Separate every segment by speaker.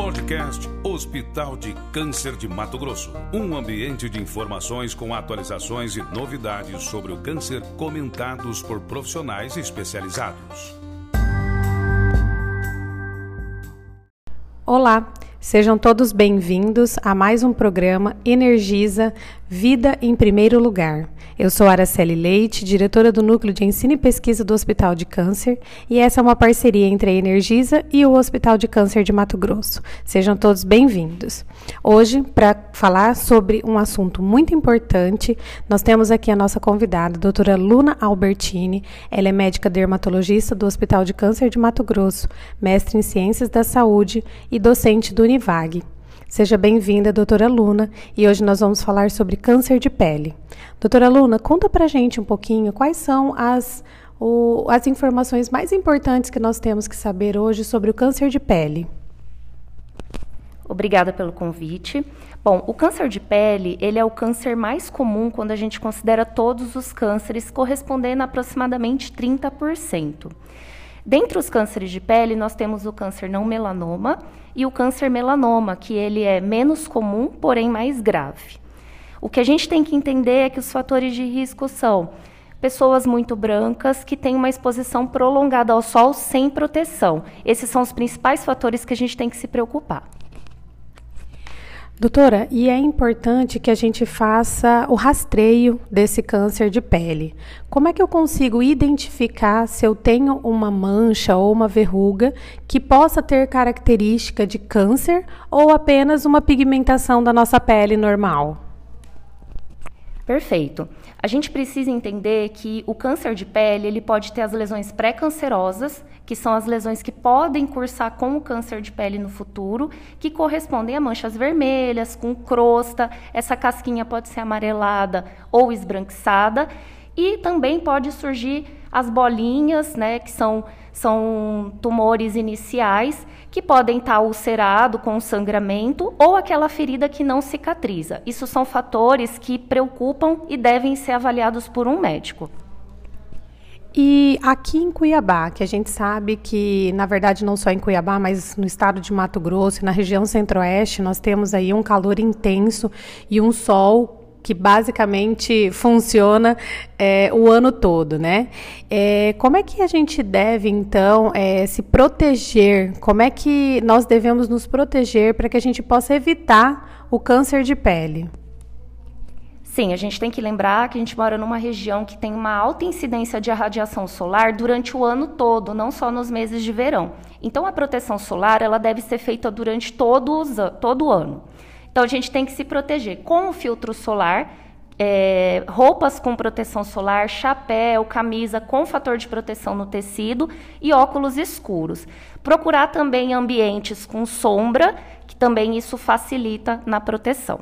Speaker 1: Podcast Hospital de Câncer de Mato Grosso. Um ambiente de informações com atualizações e novidades sobre o câncer comentados por profissionais especializados.
Speaker 2: Olá, sejam todos bem-vindos a mais um programa Energiza Vida em Primeiro Lugar. Eu sou Araceli Leite, diretora do Núcleo de Ensino e Pesquisa do Hospital de Câncer, e essa é uma parceria entre a Energisa e o Hospital de Câncer de Mato Grosso. Sejam todos bem-vindos. Hoje, para falar sobre um assunto muito importante, nós temos aqui a nossa convidada, a doutora Luna Albertini. Ela é médica dermatologista do Hospital de Câncer de Mato Grosso, mestre em Ciências da Saúde e docente do Univag. Seja bem-vinda, doutora Luna, e hoje nós vamos falar sobre câncer de pele. Doutora Luna, conta pra gente um pouquinho quais são as, o, as informações mais importantes que nós temos que saber hoje sobre o câncer de pele.
Speaker 3: Obrigada pelo convite. Bom, o câncer de pele, ele é o câncer mais comum quando a gente considera todos os cânceres, correspondendo a aproximadamente 30%. Dentre os cânceres de pele, nós temos o câncer não melanoma e o câncer melanoma, que ele é menos comum, porém mais grave. O que a gente tem que entender é que os fatores de risco são pessoas muito brancas que têm uma exposição prolongada ao sol sem proteção. Esses são os principais fatores que a gente tem que se preocupar.
Speaker 2: Doutora, e é importante que a gente faça o rastreio desse câncer de pele. Como é que eu consigo identificar se eu tenho uma mancha ou uma verruga que possa ter característica de câncer ou apenas uma pigmentação da nossa pele normal?
Speaker 3: Perfeito. A gente precisa entender que o câncer de pele ele pode ter as lesões pré-cancerosas, que são as lesões que podem cursar com o câncer de pele no futuro, que correspondem a manchas vermelhas, com crosta, essa casquinha pode ser amarelada ou esbranquiçada, e também pode surgir as bolinhas, né, que são, são tumores iniciais, que podem estar ulcerado com sangramento ou aquela ferida que não cicatriza. Isso são fatores que preocupam e devem ser avaliados por um médico.
Speaker 2: E aqui em Cuiabá, que a gente sabe que, na verdade, não só em Cuiabá, mas no estado de Mato Grosso e na região centro-oeste, nós temos aí um calor intenso e um sol que basicamente funciona é, o ano todo, né? É, como é que a gente deve, então, é, se proteger? Como é que nós devemos nos proteger para que a gente possa evitar o câncer de pele?
Speaker 3: Sim, a gente tem que lembrar que a gente mora numa região que tem uma alta incidência de radiação solar durante o ano todo, não só nos meses de verão. Então, a proteção solar ela deve ser feita durante todos, todo o ano. Então, a gente tem que se proteger com o filtro solar, é, roupas com proteção solar, chapéu, camisa com fator de proteção no tecido e óculos escuros. Procurar também ambientes com sombra, que também isso facilita na proteção.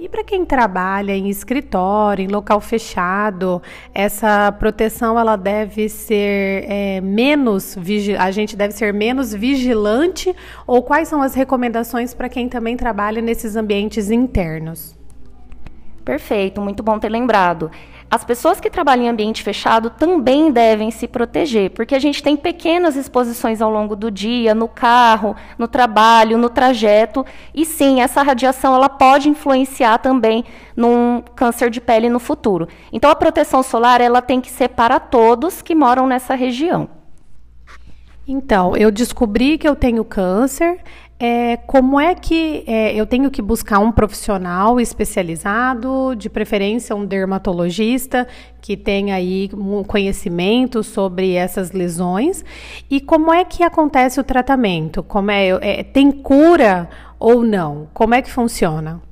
Speaker 2: E para quem trabalha em escritório, em local fechado, essa proteção ela deve ser é, menos a gente deve ser menos vigilante ou quais são as recomendações para quem também trabalha nesses ambientes internos?
Speaker 3: Perfeito, muito bom ter lembrado. As pessoas que trabalham em ambiente fechado também devem se proteger, porque a gente tem pequenas exposições ao longo do dia, no carro, no trabalho, no trajeto, e sim, essa radiação ela pode influenciar também num câncer de pele no futuro. Então a proteção solar ela tem que ser para todos que moram nessa região.
Speaker 2: Então, eu descobri que eu tenho câncer, é, como é que é, eu tenho que buscar um profissional especializado, de preferência um dermatologista que tenha aí um conhecimento sobre essas lesões? E como é que acontece o tratamento? Como é, é tem cura ou não? Como é que funciona?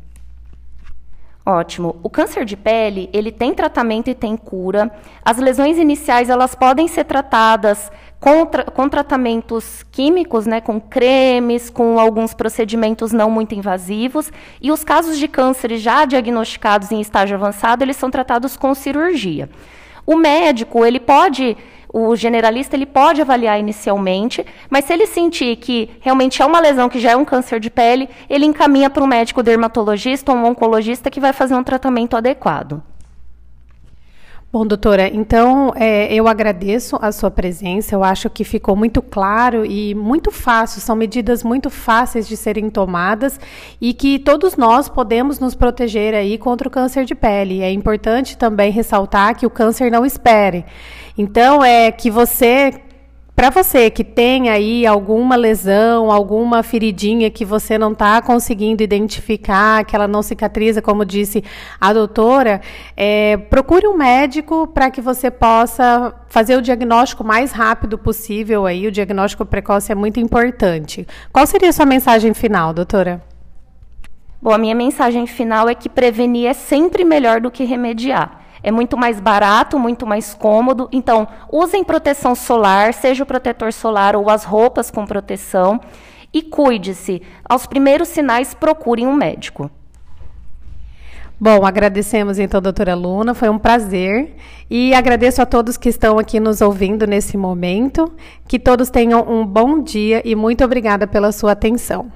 Speaker 3: Ótimo. O câncer de pele, ele tem tratamento e tem cura. As lesões iniciais, elas podem ser tratadas com, tra com tratamentos químicos, né, com cremes, com alguns procedimentos não muito invasivos, e os casos de câncer já diagnosticados em estágio avançado, eles são tratados com cirurgia. O médico, ele pode, o generalista, ele pode avaliar inicialmente, mas se ele sentir que realmente é uma lesão que já é um câncer de pele, ele encaminha para um médico dermatologista ou um oncologista que vai fazer um tratamento adequado.
Speaker 2: Bom, doutora, então é, eu agradeço a sua presença. Eu acho que ficou muito claro e muito fácil. São medidas muito fáceis de serem tomadas e que todos nós podemos nos proteger aí contra o câncer de pele. É importante também ressaltar que o câncer não espere. Então, é que você para você que tem aí alguma lesão, alguma feridinha que você não está conseguindo identificar, que ela não cicatriza, como disse a doutora, é, procure um médico para que você possa fazer o diagnóstico mais rápido possível. Aí o diagnóstico precoce é muito importante. Qual seria a sua mensagem final, doutora?
Speaker 3: Bom, a minha mensagem final é que prevenir é sempre melhor do que remediar. É muito mais barato, muito mais cômodo. Então, usem proteção solar, seja o protetor solar ou as roupas com proteção. E cuide-se. Aos primeiros sinais, procurem um médico.
Speaker 2: Bom, agradecemos então, doutora Luna, foi um prazer. E agradeço a todos que estão aqui nos ouvindo nesse momento. Que todos tenham um bom dia e muito obrigada pela sua atenção.